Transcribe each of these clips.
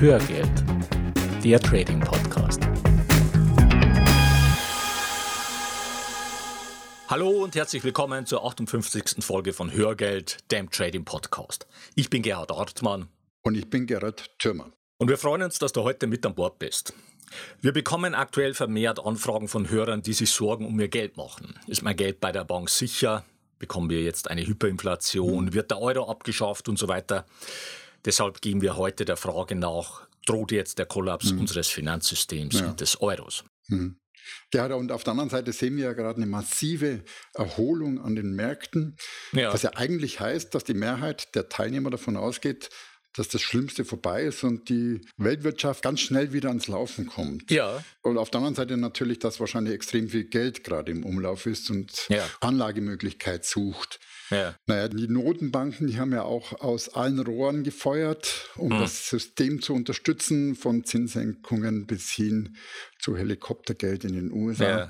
Hörgeld, der Trading Podcast. Hallo und herzlich willkommen zur 58. Folge von Hörgeld, dem Trading Podcast. Ich bin Gerhard Hartmann. Und ich bin Gerhard Thürmer. Und wir freuen uns, dass du heute mit an Bord bist. Wir bekommen aktuell vermehrt Anfragen von Hörern, die sich Sorgen um ihr Geld machen. Ist mein Geld bei der Bank sicher? Bekommen wir jetzt eine Hyperinflation? Mhm. Wird der Euro abgeschafft und so weiter? Deshalb gehen wir heute der Frage nach, droht jetzt der Kollaps mhm. unseres Finanzsystems ja. und des Euros? Mhm. Ja, und auf der anderen Seite sehen wir ja gerade eine massive Erholung an den Märkten, ja. was ja eigentlich heißt, dass die Mehrheit der Teilnehmer davon ausgeht, dass das Schlimmste vorbei ist und die Weltwirtschaft ganz schnell wieder ans Laufen kommt. Ja. Und auf der anderen Seite natürlich, dass wahrscheinlich extrem viel Geld gerade im Umlauf ist und ja. Anlagemöglichkeit sucht. Ja. Naja, die Notenbanken, die haben ja auch aus allen Rohren gefeuert, um mhm. das System zu unterstützen, von Zinssenkungen bis hin zu Helikoptergeld in den USA. Ja.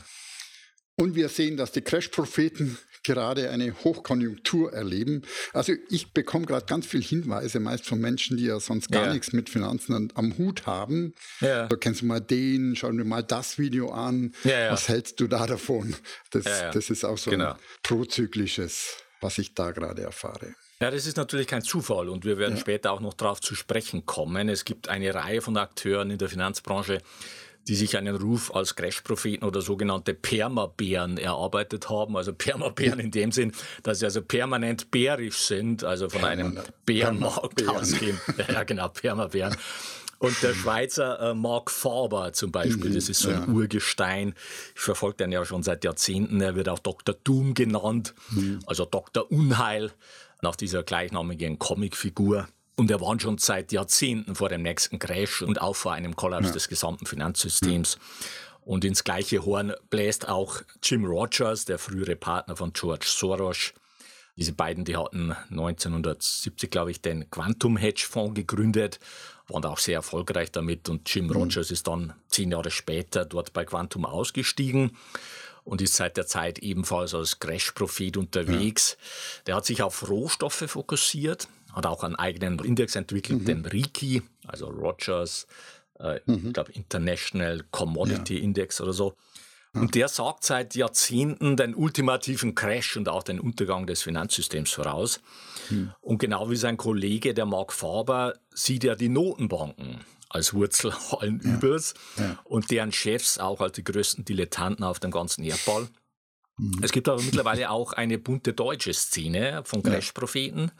Und wir sehen, dass die Crash-Propheten gerade eine Hochkonjunktur erleben. Also ich bekomme gerade ganz viele Hinweise, meist von Menschen, die ja sonst gar ja. nichts mit Finanzen am Hut haben. Ja. Da kennst du mal den, schau dir mal das Video an. Ja, Was hältst du da davon? Das, das ist auch so genau. ein prozyklisches, was ich da gerade erfahre. Ja, das ist natürlich kein Zufall und wir werden ja. später auch noch darauf zu sprechen kommen. Es gibt eine Reihe von Akteuren in der Finanzbranche, die sich einen Ruf als Crash-Propheten oder sogenannte Permabären erarbeitet haben. Also Permabären in dem Sinn, dass sie also permanent bärisch sind, also von einem Bärenmarkt ausgehen. Ja, genau, Permabären. Und der Schweizer äh, Mark Faber zum Beispiel, das ist so ein ja. Urgestein. Ich verfolge den ja schon seit Jahrzehnten. Er wird auch Dr. Doom genannt, mhm. also Dr. Unheil, nach dieser gleichnamigen Comicfigur. Und er warnt schon seit Jahrzehnten vor dem nächsten Crash und auch vor einem Kollaps ja. des gesamten Finanzsystems. Ja. Und ins gleiche Horn bläst auch Jim Rogers, der frühere Partner von George Soros. Diese beiden, die hatten 1970, glaube ich, den Quantum Hedge Fonds gegründet, waren auch sehr erfolgreich damit. Und Jim mhm. Rogers ist dann zehn Jahre später dort bei Quantum ausgestiegen und ist seit der Zeit ebenfalls als Crash-Prophet unterwegs. Ja. Der hat sich auf Rohstoffe fokussiert, hat auch einen eigenen Index entwickelt, mhm. den RIKI, also Rogers, äh, mhm. ich glaube International Commodity ja. Index oder so. Und der sagt seit Jahrzehnten den ultimativen Crash und auch den Untergang des Finanzsystems voraus. Mhm. Und genau wie sein Kollege, der Mark Faber, sieht er die Notenbanken als Wurzel allen ja. Übels ja. und deren Chefs auch als die größten Dilettanten auf dem ganzen Erdball. Mhm. Es gibt aber mittlerweile auch eine bunte deutsche Szene von Crash-Propheten.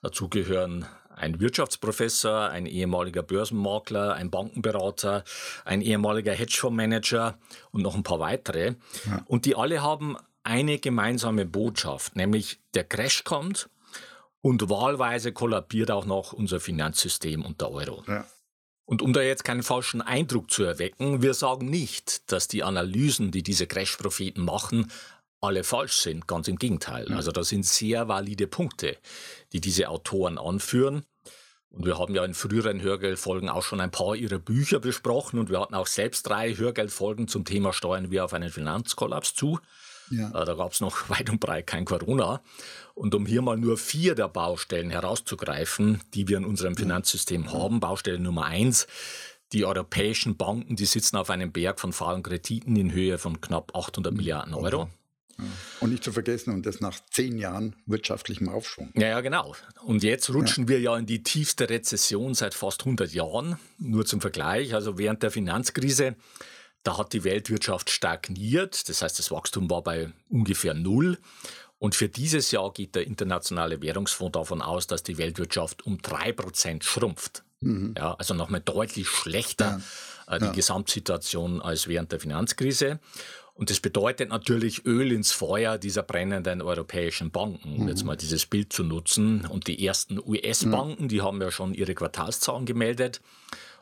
Dazu gehören ein Wirtschaftsprofessor, ein ehemaliger Börsenmakler, ein Bankenberater, ein ehemaliger Hedgefondsmanager und noch ein paar weitere. Ja. Und die alle haben eine gemeinsame Botschaft, nämlich der Crash kommt und wahlweise kollabiert auch noch unser Finanzsystem und der Euro. Ja. Und um da jetzt keinen falschen Eindruck zu erwecken, wir sagen nicht, dass die Analysen, die diese Crash-Propheten machen, alle falsch sind. Ganz im Gegenteil. Also da sind sehr valide Punkte, die diese Autoren anführen. Und wir haben ja in früheren Hörgeldfolgen auch schon ein paar ihrer Bücher besprochen und wir hatten auch selbst drei Hörgeldfolgen zum Thema Steuern wir auf einen Finanzkollaps zu. Ja. Äh, da gab es noch weit und breit kein Corona. Und um hier mal nur vier der Baustellen herauszugreifen, die wir in unserem Finanzsystem haben, Baustelle Nummer eins, die europäischen Banken, die sitzen auf einem Berg von fahlen Krediten in Höhe von knapp 800 Milliarden Euro. Und nicht zu vergessen, und das nach zehn Jahren wirtschaftlichem Aufschwung. Ja, ja, genau. Und jetzt rutschen ja. wir ja in die tiefste Rezession seit fast 100 Jahren. Nur zum Vergleich, also während der Finanzkrise da hat die Weltwirtschaft stagniert, das heißt, das Wachstum war bei ungefähr null. Und für dieses Jahr geht der Internationale Währungsfonds davon aus, dass die Weltwirtschaft um drei Prozent schrumpft. Mhm. Ja, also nochmal deutlich schlechter ja. äh, die ja. Gesamtsituation als während der Finanzkrise. Und das bedeutet natürlich Öl ins Feuer dieser brennenden europäischen Banken, um mhm. jetzt mal dieses Bild zu nutzen. Und die ersten US-Banken, mhm. die haben ja schon ihre Quartalszahlen gemeldet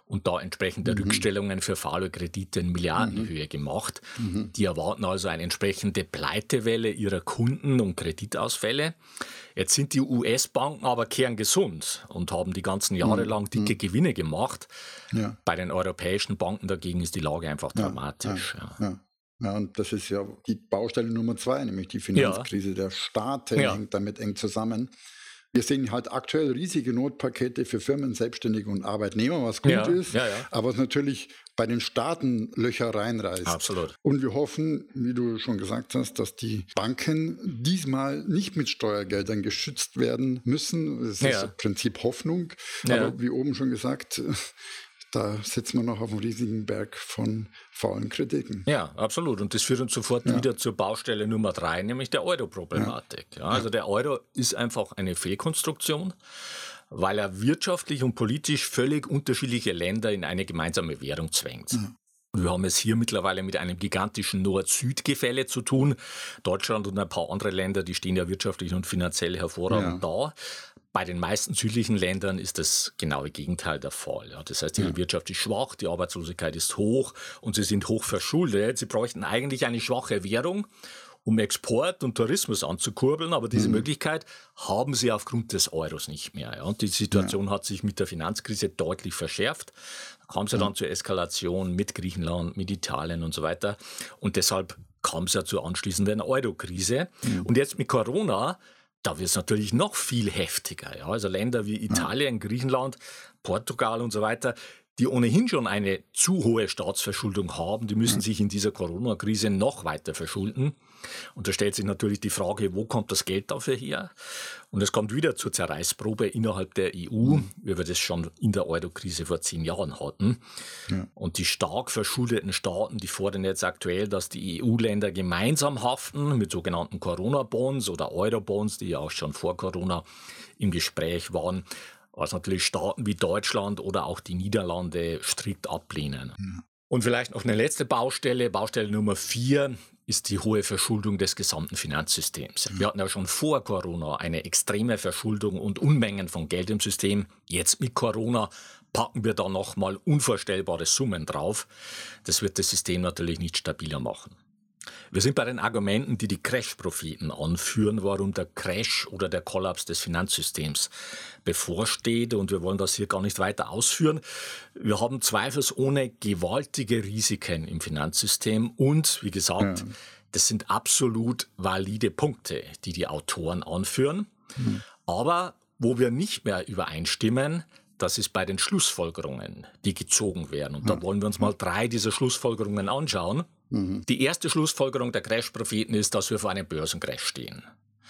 und da entsprechende mhm. Rückstellungen für Fahrkredite in Milliardenhöhe mhm. gemacht. Mhm. Die erwarten also eine entsprechende Pleitewelle ihrer Kunden und Kreditausfälle. Jetzt sind die US-Banken aber kerngesund und haben die ganzen Jahre mhm. lang dicke. Gewinne gemacht. Ja. Bei den europäischen Banken dagegen ist die Lage einfach dramatisch. Ja, ja. Ja, und das ist ja die Baustelle Nummer zwei, nämlich die Finanzkrise. Ja. Der Staat hängt damit eng zusammen. Wir sehen halt aktuell riesige Notpakete für Firmen, Selbstständige und Arbeitnehmer, was gut ja, ist, ja, ja. aber was natürlich bei den Staaten Löcher reinreißt. Absolut. Und wir hoffen, wie du schon gesagt hast, dass die Banken diesmal nicht mit Steuergeldern geschützt werden müssen. Das ist im Prinzip Hoffnung. Aber wie oben schon gesagt, da sitzen wir noch auf einem riesigen Berg von faulen Kritiken. Ja, absolut. Und das führt uns sofort ja. wieder zur Baustelle Nummer drei, nämlich der Euro-Problematik. Ja. Ja, also der Euro ist einfach eine Fehlkonstruktion, weil er wirtschaftlich und politisch völlig unterschiedliche Länder in eine gemeinsame Währung zwängt. Wir haben es hier mittlerweile mit einem gigantischen Nord-Süd-Gefälle zu tun. Deutschland und ein paar andere Länder, die stehen ja wirtschaftlich und finanziell hervorragend ja. da. Bei den meisten südlichen Ländern ist das genaue Gegenteil der Fall. Ja, das heißt, ihre ja. Wirtschaft ist schwach, die Arbeitslosigkeit ist hoch und sie sind hoch verschuldet. Sie bräuchten eigentlich eine schwache Währung, um Export und Tourismus anzukurbeln, aber diese mhm. Möglichkeit haben sie aufgrund des Euros nicht mehr. Ja. Und die Situation ja. hat sich mit der Finanzkrise deutlich verschärft. Da kam es ja dann zur Eskalation mit Griechenland, mit Italien und so weiter. Und deshalb kam es ja zur anschließenden Euro-Krise. Mhm. Und jetzt mit Corona da wird es natürlich noch viel heftiger. Ja? Also Länder wie Italien, Griechenland, Portugal und so weiter, die ohnehin schon eine zu hohe Staatsverschuldung haben, die müssen sich in dieser Corona-Krise noch weiter verschulden. Und da stellt sich natürlich die Frage, wo kommt das Geld dafür her? Und es kommt wieder zur Zerreißprobe innerhalb der EU, wie wir das schon in der Euro-Krise vor zehn Jahren hatten. Ja. Und die stark verschuldeten Staaten, die fordern jetzt aktuell, dass die EU-Länder gemeinsam haften mit sogenannten Corona-Bonds oder Euro-Bonds, die ja auch schon vor Corona im Gespräch waren was natürlich Staaten wie Deutschland oder auch die Niederlande strikt ablehnen. Ja. Und vielleicht noch eine letzte Baustelle, Baustelle Nummer vier, ist die hohe Verschuldung des gesamten Finanzsystems. Wir hatten ja schon vor Corona eine extreme Verschuldung und Unmengen von Geld im System. Jetzt mit Corona packen wir da nochmal unvorstellbare Summen drauf. Das wird das System natürlich nicht stabiler machen. Wir sind bei den Argumenten, die die Crash-Propheten anführen, warum der Crash oder der Kollaps des Finanzsystems bevorsteht. Und wir wollen das hier gar nicht weiter ausführen. Wir haben zweifelsohne gewaltige Risiken im Finanzsystem und, wie gesagt, ja. das sind absolut valide Punkte, die die Autoren anführen. Mhm. Aber wo wir nicht mehr übereinstimmen, das ist bei den Schlussfolgerungen, die gezogen werden. Und da wollen wir uns mal drei dieser Schlussfolgerungen anschauen. Mhm. Die erste Schlussfolgerung der Crash-Propheten ist, dass wir vor einem Börsencrash stehen.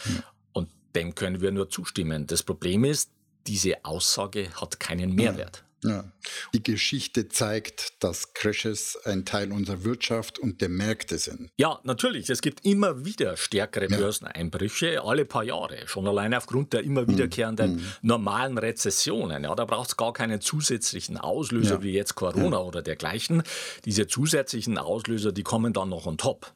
Mhm. Und dem können wir nur zustimmen. Das Problem ist, diese Aussage hat keinen Mehrwert. Ja. Die Geschichte zeigt, dass Crashes ein Teil unserer Wirtschaft und der Märkte sind. Ja, natürlich. Es gibt immer wieder stärkere ja. Börseneinbrüche, alle paar Jahre. Schon alleine aufgrund der immer wiederkehrenden mhm. normalen Rezessionen. Ja, da braucht es gar keinen zusätzlichen Auslöser ja. wie jetzt Corona oder dergleichen. Diese zusätzlichen Auslöser, die kommen dann noch on top.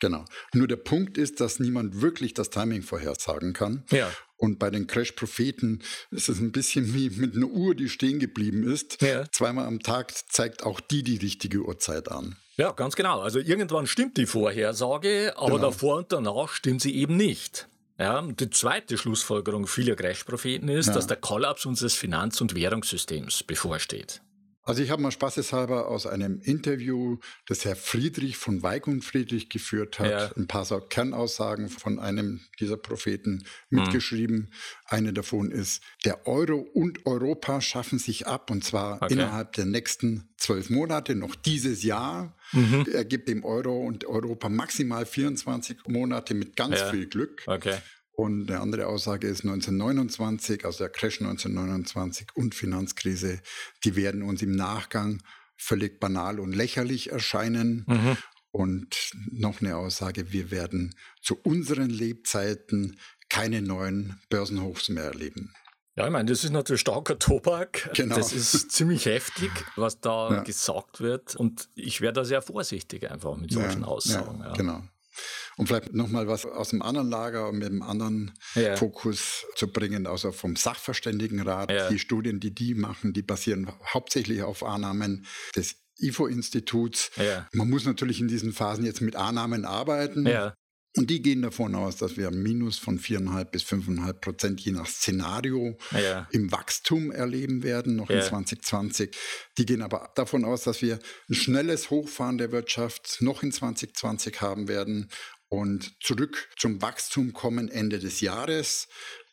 Genau. Nur der Punkt ist, dass niemand wirklich das Timing vorhersagen kann. Ja. Und bei den Crash-Propheten ist es ein bisschen wie mit einer Uhr, die stehen geblieben ist. Ja. Zweimal am Tag zeigt auch die die richtige Uhrzeit an. Ja, ganz genau. Also irgendwann stimmt die Vorhersage, aber genau. davor und danach stimmt sie eben nicht. Ja, die zweite Schlussfolgerung vieler Crash-Propheten ist, ja. dass der Kollaps unseres Finanz- und Währungssystems bevorsteht. Also ich habe mal spaßeshalber aus einem Interview, das Herr Friedrich von Weig und Friedrich geführt hat, ja. ein paar Kernaussagen von einem dieser Propheten mitgeschrieben. Mhm. Eine davon ist, der Euro und Europa schaffen sich ab und zwar okay. innerhalb der nächsten zwölf Monate, noch dieses Jahr. Mhm. Er gibt dem Euro und Europa maximal 24 Monate mit ganz ja. viel Glück. Okay. Und eine andere Aussage ist 1929, also der Crash 1929 und Finanzkrise, die werden uns im Nachgang völlig banal und lächerlich erscheinen. Mhm. Und noch eine Aussage, wir werden zu unseren Lebzeiten keine neuen Börsenhochs mehr erleben. Ja, ich meine, das ist natürlich starker Tobak. Genau. Das ist ziemlich heftig, was da ja. gesagt wird. Und ich wäre da sehr vorsichtig einfach mit solchen ja, Aussagen. Ja, genau. Und vielleicht nochmal was aus dem anderen Lager mit dem anderen ja. Fokus zu bringen, also vom Sachverständigenrat. Ja. Die Studien, die die machen, die basieren hauptsächlich auf Annahmen des IFO-Instituts. Ja. Man muss natürlich in diesen Phasen jetzt mit Annahmen arbeiten. Und die gehen davon aus, dass wir ein Minus von 4,5 bis 5,5 Prozent je nach Szenario ja. im Wachstum erleben werden, noch ja. in 2020. Die gehen aber davon aus, dass wir ein schnelles Hochfahren der Wirtschaft noch in 2020 haben werden und zurück zum Wachstum kommen Ende des Jahres.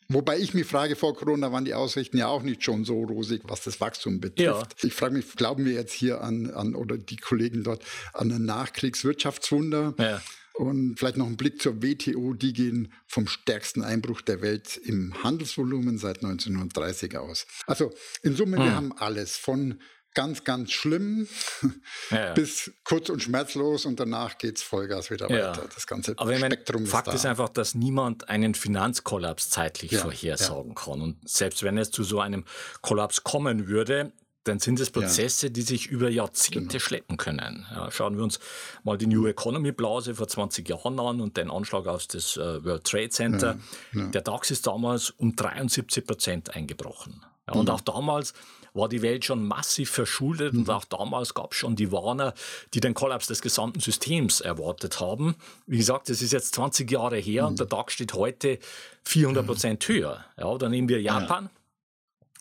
Wobei ich mich frage, vor Corona waren die Aussichten ja auch nicht schon so rosig, was das Wachstum betrifft. Ja. Ich frage mich, glauben wir jetzt hier an, an oder die Kollegen dort an ein Nachkriegswirtschaftswunder? Ja. Und vielleicht noch ein Blick zur WTO, die gehen vom stärksten Einbruch der Welt im Handelsvolumen seit 1930 aus. Also in Summe, hm. wir haben alles von ganz, ganz schlimm ja, bis kurz und schmerzlos und danach geht es Vollgas wieder ja. weiter. Das ganze Aber Spektrum ist Fakt da. ist einfach, dass niemand einen Finanzkollaps zeitlich vorhersagen kann. Und selbst wenn es zu so einem Kollaps kommen würde, dann sind es Prozesse, ja. die sich über Jahrzehnte genau. schleppen können. Ja, schauen wir uns mal die New Economy Blase vor 20 Jahren an und den Anschlag aus das äh, World Trade Center. Ja, Der DAX ist damals um 73 Prozent eingebrochen. und mhm. auch damals war die Welt schon massiv verschuldet mhm. und auch damals gab es schon die Warner, die den Kollaps des gesamten Systems erwartet haben. Wie gesagt, das ist jetzt 20 Jahre her mhm. und der DAX steht heute 400 Prozent höher. Ja, dann nehmen wir Japan.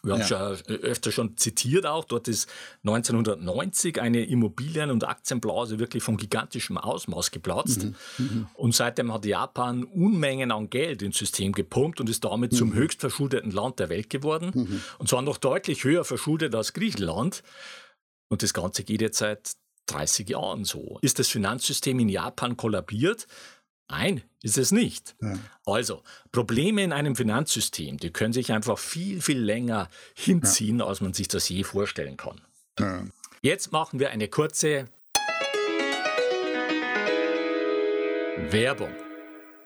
Wir haben ja. schon äh, öfter schon zitiert auch, dort ist 1990 eine Immobilien- und Aktienblase wirklich von gigantischem Ausmaß geplatzt. Mhm. Mhm. Und seitdem hat Japan Unmengen an Geld ins System gepumpt und ist damit mhm. zum höchst verschuldeten Land der Welt geworden. Mhm. Und zwar noch deutlich höher verschuldet als Griechenland. Und das Ganze geht jetzt seit 30 Jahren so. Ist das Finanzsystem in Japan kollabiert? Nein, ist es nicht. Ja. Also, Probleme in einem Finanzsystem, die können sich einfach viel, viel länger hinziehen, ja. als man sich das je vorstellen kann. Ja. Jetzt machen wir eine kurze Werbung.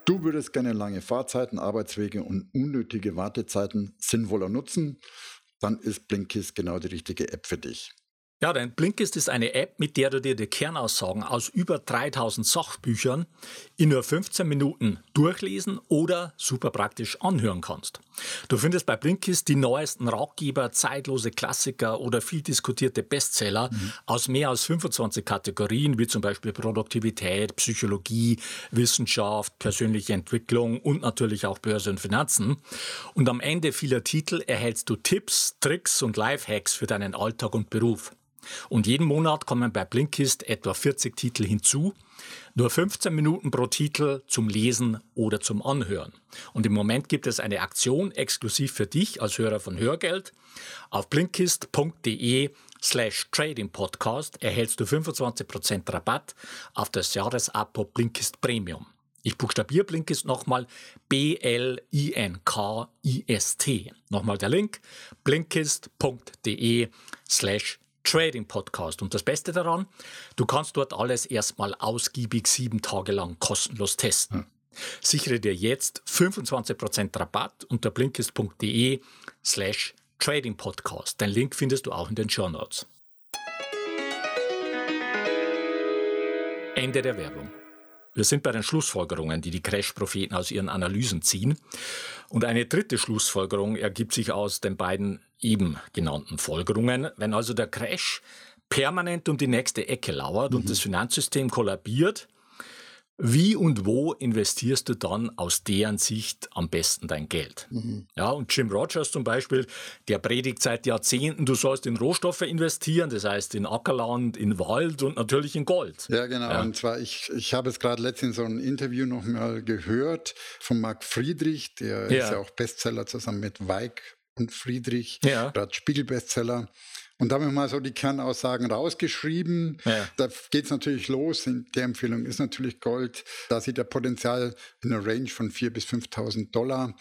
Du würdest gerne lange Fahrzeiten, Arbeitswege und unnötige Wartezeiten sinnvoller nutzen? Dann ist Blinkist genau die richtige App für dich. Ja, denn Blinkist ist eine App, mit der du dir die Kernaussagen aus über 3000 Sachbüchern in nur 15 Minuten durchlesen oder super praktisch anhören kannst. Du findest bei Blinkist die neuesten Ratgeber, zeitlose Klassiker oder viel diskutierte Bestseller mhm. aus mehr als 25 Kategorien, wie zum Beispiel Produktivität, Psychologie, Wissenschaft, persönliche Entwicklung und natürlich auch Börse und Finanzen. Und am Ende vieler Titel erhältst du Tipps, Tricks und Lifehacks für deinen Alltag und Beruf. Und jeden Monat kommen bei Blinkist etwa 40 Titel hinzu. Nur 15 Minuten pro Titel zum Lesen oder zum Anhören. Und im Moment gibt es eine Aktion exklusiv für dich als Hörer von Hörgeld. Auf blinkist.de slash Trading Podcast erhältst du 25% Rabatt auf das Jahresabo Blinkist Premium. Ich buchstabiere Blinkist nochmal B-L-I-N-K-I-S-T. Nochmal der Link blinkist.de slash Trading Podcast. Und das Beste daran, du kannst dort alles erstmal ausgiebig sieben Tage lang kostenlos testen. Hm. Sichere dir jetzt 25% Rabatt unter blinkist.de slash Trading Podcast. Den Link findest du auch in den Show Notes. Ende der Werbung. Wir sind bei den Schlussfolgerungen, die die Crash-Propheten aus ihren Analysen ziehen. Und eine dritte Schlussfolgerung ergibt sich aus den beiden eben genannten Folgerungen. Wenn also der Crash permanent um die nächste Ecke lauert mhm. und das Finanzsystem kollabiert, wie und wo investierst du dann aus deren Sicht am besten dein Geld? Mhm. Ja, und Jim Rogers zum Beispiel, der predigt seit Jahrzehnten, du sollst in Rohstoffe investieren, das heißt in Ackerland, in Wald und natürlich in Gold. Ja, genau. Ja. Und zwar, ich, ich habe es gerade letztens in so einem Interview noch mal gehört von Marc Friedrich, der ja. ist ja auch Bestseller zusammen mit Weig und Friedrich, ja. gerade Spiegelbestseller. Und da haben wir mal so die Kernaussagen rausgeschrieben. Ja. Da geht es natürlich los. Der Empfehlung ist natürlich Gold. Da sieht er Potenzial in einer Range von 4.000 bis 5.000 Dollar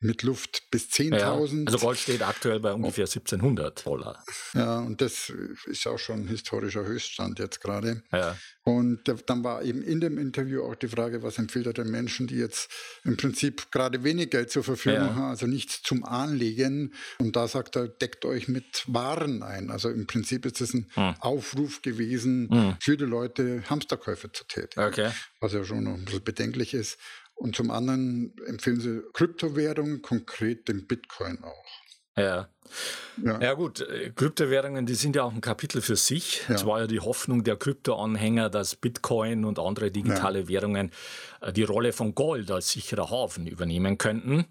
mit Luft bis 10.000. Ja, also Gold steht aktuell bei ungefähr 1700 Dollar. Ja, und das ist auch schon ein historischer Höchststand jetzt gerade. Ja. Und dann war eben in dem Interview auch die Frage, was empfiehlt er den Menschen, die jetzt im Prinzip gerade wenig Geld zur Verfügung ja. haben, also nichts zum Anlegen. Und da sagt er, deckt euch mit Waren ein. Also im Prinzip ist es ein hm. Aufruf gewesen, hm. für die Leute Hamsterkäufe zu tätigen. Okay. Was ja schon noch ein bisschen bedenklich ist. Und zum anderen empfehlen sie Kryptowährungen, konkret den Bitcoin auch. Ja. ja. Ja, gut, äh, Kryptowährungen, die sind ja auch ein Kapitel für sich. Es war ja die Hoffnung der Kryptoanhänger, dass Bitcoin und andere digitale ja. Währungen äh, die Rolle von Gold als sicherer Hafen übernehmen könnten.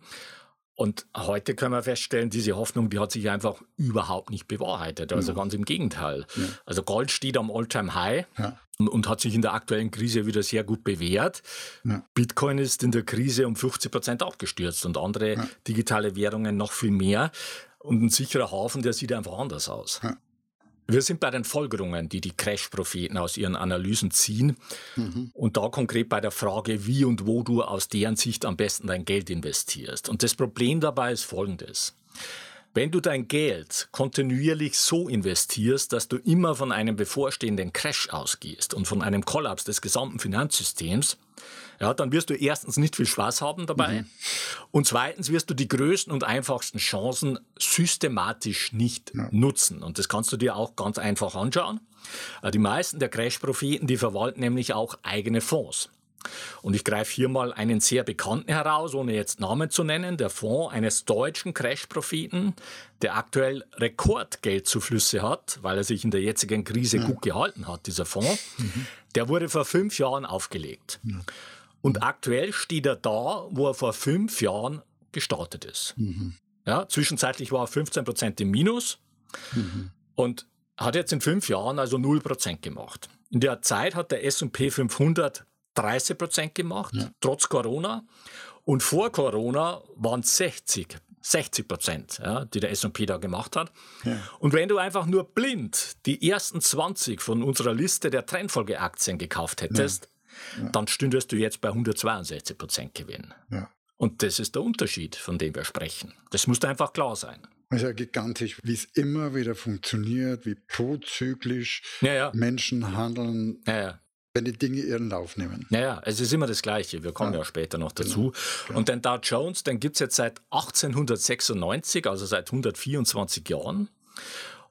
Und heute können wir feststellen, diese Hoffnung, die hat sich einfach überhaupt nicht bewahrheitet. Also ja. ganz im Gegenteil. Ja. Also Gold steht am All-Time-High. Ja. Und, und, hat sich in der aktuellen Krise wieder sehr gut bewährt. Ja. Bitcoin ist in der Krise um 50 Prozent abgestürzt und andere ja. digitale Währungen noch viel mehr. Und ein sicherer Hafen, der sieht einfach anders aus. Ja. Wir sind bei den Folgerungen, die die Crash-Propheten aus ihren Analysen ziehen. Mhm. Und da konkret bei der Frage, wie und wo du aus deren Sicht am besten dein Geld investierst. Und das Problem dabei ist folgendes. Wenn du dein Geld kontinuierlich so investierst, dass du immer von einem bevorstehenden Crash ausgehst und von einem Kollaps des gesamten Finanzsystems, ja, dann wirst du erstens nicht viel Spaß haben dabei mhm. und zweitens wirst du die größten und einfachsten Chancen systematisch nicht ja. nutzen. Und das kannst du dir auch ganz einfach anschauen. Äh, die meisten der Crash-Propheten, die verwalten nämlich auch eigene Fonds. Und ich greife hier mal einen sehr bekannten heraus, ohne jetzt Namen zu nennen, der Fonds eines deutschen Crash-Propheten, der aktuell Rekordgeldzuflüsse hat, weil er sich in der jetzigen Krise ja. gut gehalten hat, dieser Fonds. Mhm. Der wurde vor fünf Jahren aufgelegt. Ja. Und aktuell steht er da, wo er vor fünf Jahren gestartet ist. Mhm. Ja, zwischenzeitlich war er 15 Prozent im Minus mhm. und hat jetzt in fünf Jahren also 0 Prozent gemacht. In der Zeit hat der S&P 500 30 Prozent gemacht, ja. trotz Corona. Und vor Corona waren es 60, 60 Prozent, ja, die der S&P da gemacht hat. Ja. Und wenn du einfach nur blind die ersten 20 von unserer Liste der Trendfolgeaktien gekauft hättest, dann stündest du jetzt bei 162 Prozent Gewinn. Und das ist der Unterschied, von dem wir sprechen. Das muss einfach klar sein. Es ist ja gigantisch, wie es immer wieder funktioniert, wie prozyklisch Menschen handeln. Ja, ja wenn die Dinge ihren Lauf nehmen. Naja, es ist immer das Gleiche. Wir kommen ja, ja später noch genau. dazu. Genau. Und den Dow Jones, den gibt es jetzt seit 1896, also seit 124 Jahren.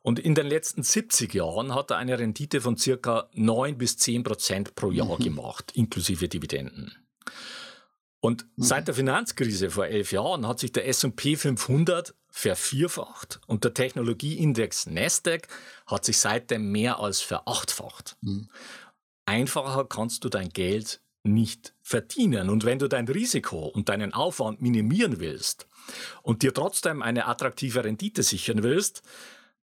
Und in den letzten 70 Jahren hat er eine Rendite von circa 9 bis 10 Prozent pro Jahr mhm. gemacht, inklusive Dividenden. Und mhm. seit der Finanzkrise vor elf Jahren hat sich der S&P 500 vervierfacht und der Technologieindex Nasdaq hat sich seitdem mehr als verachtfacht. Mhm einfacher kannst du dein Geld nicht verdienen. Und wenn du dein Risiko und deinen Aufwand minimieren willst und dir trotzdem eine attraktive Rendite sichern willst,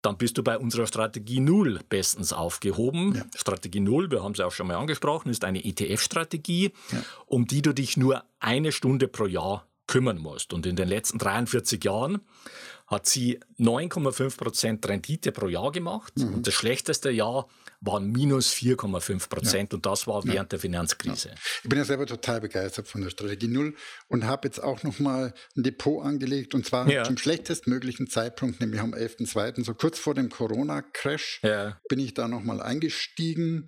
dann bist du bei unserer Strategie Null bestens aufgehoben. Ja. Strategie Null, wir haben es auch schon mal angesprochen, ist eine ETF-Strategie, ja. um die du dich nur eine Stunde pro Jahr kümmern musst. Und in den letzten 43 Jahren hat sie 9,5 Prozent Rendite pro Jahr gemacht. Mhm. Und das schlechteste Jahr waren minus 4,5 Prozent. Ja. Und das war während ja. der Finanzkrise. Ja. Ich bin ja selber total begeistert von der Strategie Null und habe jetzt auch nochmal ein Depot angelegt. Und zwar zum schlechtestmöglichen Zeitpunkt, nämlich am 11.02., so kurz vor dem Corona-Crash, bin ich da nochmal eingestiegen.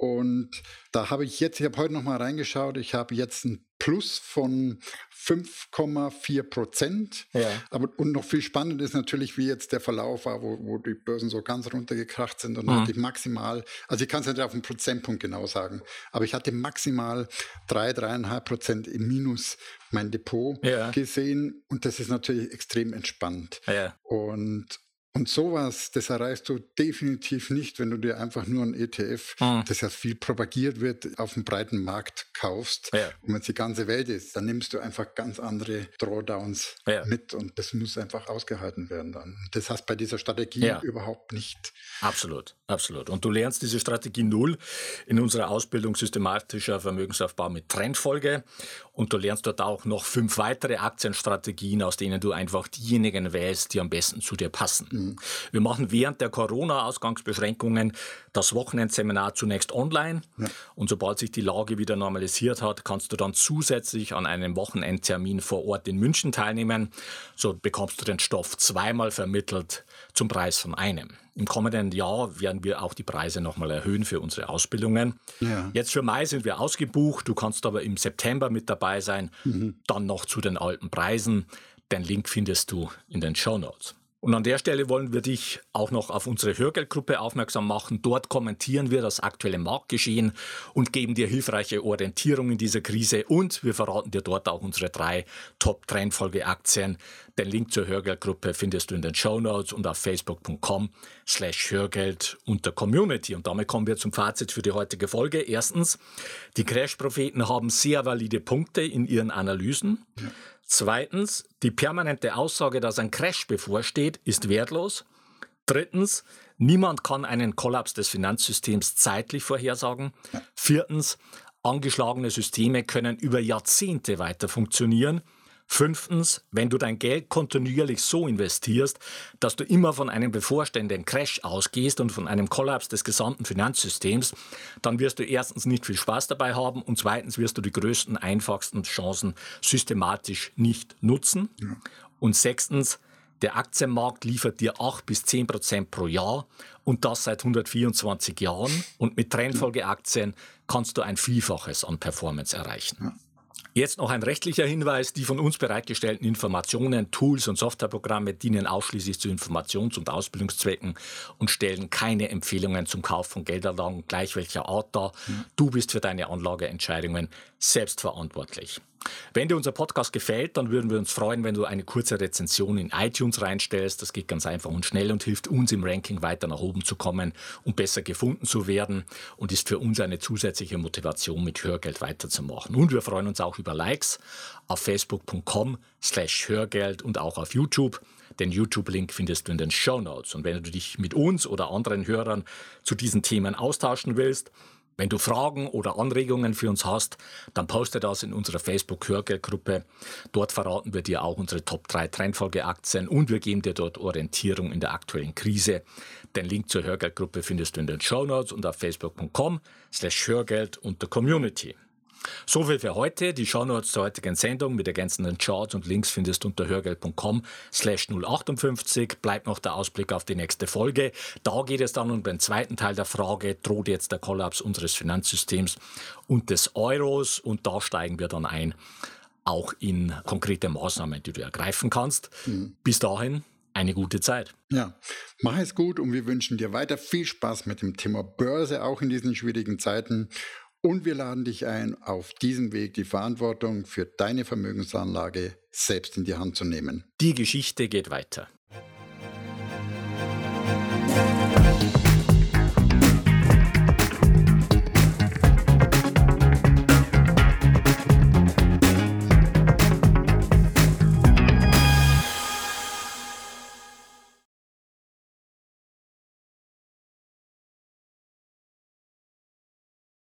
Und da habe ich jetzt, ich habe heute noch mal reingeschaut, ich habe jetzt ein Plus von 5,4 Prozent. Ja. Aber und noch viel spannender ist natürlich, wie jetzt der Verlauf war, wo, wo die Börsen so ganz runtergekracht sind und mhm. hatte ich maximal, also ich kann es nicht auf einen Prozentpunkt genau sagen, aber ich hatte maximal 3, 3,5 Prozent im Minus mein Depot ja. gesehen und das ist natürlich extrem entspannt. Ja. Und und sowas, das erreichst du definitiv nicht, wenn du dir einfach nur ein ETF, mhm. das ja viel propagiert wird, auf dem breiten Markt kaufst. Ja. Und wenn es die ganze Welt ist, dann nimmst du einfach ganz andere Drawdowns ja. mit und das muss einfach ausgehalten werden dann. Das heißt bei dieser Strategie ja. überhaupt nicht. Absolut, absolut. Und du lernst diese Strategie null in unserer Ausbildung systematischer Vermögensaufbau mit Trendfolge und du lernst dort auch noch fünf weitere Aktienstrategien, aus denen du einfach diejenigen wählst, die am besten zu dir passen. Wir machen während der Corona-Ausgangsbeschränkungen das Wochenendseminar zunächst online. Ja. Und sobald sich die Lage wieder normalisiert hat, kannst du dann zusätzlich an einem Wochenendtermin vor Ort in München teilnehmen. So bekommst du den Stoff zweimal vermittelt zum Preis von einem. Im kommenden Jahr werden wir auch die Preise nochmal erhöhen für unsere Ausbildungen. Ja. Jetzt für Mai sind wir ausgebucht. Du kannst aber im September mit dabei sein. Mhm. Dann noch zu den alten Preisen. Den Link findest du in den Show Notes. Und an der Stelle wollen wir dich auch noch auf unsere Hörgeldgruppe aufmerksam machen. Dort kommentieren wir das aktuelle Marktgeschehen und geben dir hilfreiche Orientierung in dieser Krise. Und wir verraten dir dort auch unsere drei Top-Trendfolge-Aktien. Den Link zur Hörgeldgruppe findest du in den Show Notes und auf facebook.com slash Hörgeld unter Community. Und damit kommen wir zum Fazit für die heutige Folge. Erstens, die Crash-Propheten haben sehr valide Punkte in ihren Analysen. Ja. Zweitens, die permanente Aussage, dass ein Crash bevorsteht, ist wertlos. Drittens, Niemand kann einen Kollaps des Finanzsystems zeitlich vorhersagen. Viertens, angeschlagene Systeme können über Jahrzehnte weiter funktionieren. Fünftens, wenn du dein Geld kontinuierlich so investierst, dass du immer von einem bevorstehenden Crash ausgehst und von einem Kollaps des gesamten Finanzsystems, dann wirst du erstens nicht viel Spaß dabei haben und zweitens wirst du die größten, einfachsten Chancen systematisch nicht nutzen. Ja. Und sechstens, der Aktienmarkt liefert dir 8 bis 10 Prozent pro Jahr und das seit 124 Jahren. Und mit Trendfolgeaktien kannst du ein Vielfaches an Performance erreichen. Ja. Jetzt noch ein rechtlicher Hinweis. Die von uns bereitgestellten Informationen, Tools und Softwareprogramme dienen ausschließlich zu Informations- und Ausbildungszwecken und stellen keine Empfehlungen zum Kauf von Geldanlagen gleich welcher Art dar. Du bist für deine Anlageentscheidungen selbstverantwortlich. Wenn dir unser Podcast gefällt, dann würden wir uns freuen, wenn du eine kurze Rezension in iTunes reinstellst. Das geht ganz einfach und schnell und hilft uns im Ranking weiter nach oben zu kommen und besser gefunden zu werden und ist für uns eine zusätzliche Motivation, mit Hörgeld weiterzumachen. Und wir freuen uns auch über Likes auf facebook.com slash Hörgeld und auch auf YouTube. Den YouTube-Link findest du in den Show Notes. Und wenn du dich mit uns oder anderen Hörern zu diesen Themen austauschen willst, wenn du Fragen oder Anregungen für uns hast, dann poste das in unserer Facebook-Hörgeldgruppe. Dort verraten wir dir auch unsere Top 3 Trendfolgeaktien und wir geben dir dort Orientierung in der aktuellen Krise. Den Link zur Hörgeldgruppe findest du in den Show Notes und auf facebook.com slash Hörgeld unter Community. So viel für heute. Die Shownotes zur heutigen Sendung mit ergänzenden Charts und Links findest du unter hörgeld.com slash 058. Bleibt noch der Ausblick auf die nächste Folge. Da geht es dann um den zweiten Teil der Frage, droht jetzt der Kollaps unseres Finanzsystems und des Euros? Und da steigen wir dann ein, auch in konkrete Maßnahmen, die du ergreifen kannst. Mhm. Bis dahin eine gute Zeit. Ja, mach es gut und wir wünschen dir weiter viel Spaß mit dem Thema Börse, auch in diesen schwierigen Zeiten. Und wir laden dich ein, auf diesem Weg die Verantwortung für deine Vermögensanlage selbst in die Hand zu nehmen. Die Geschichte geht weiter.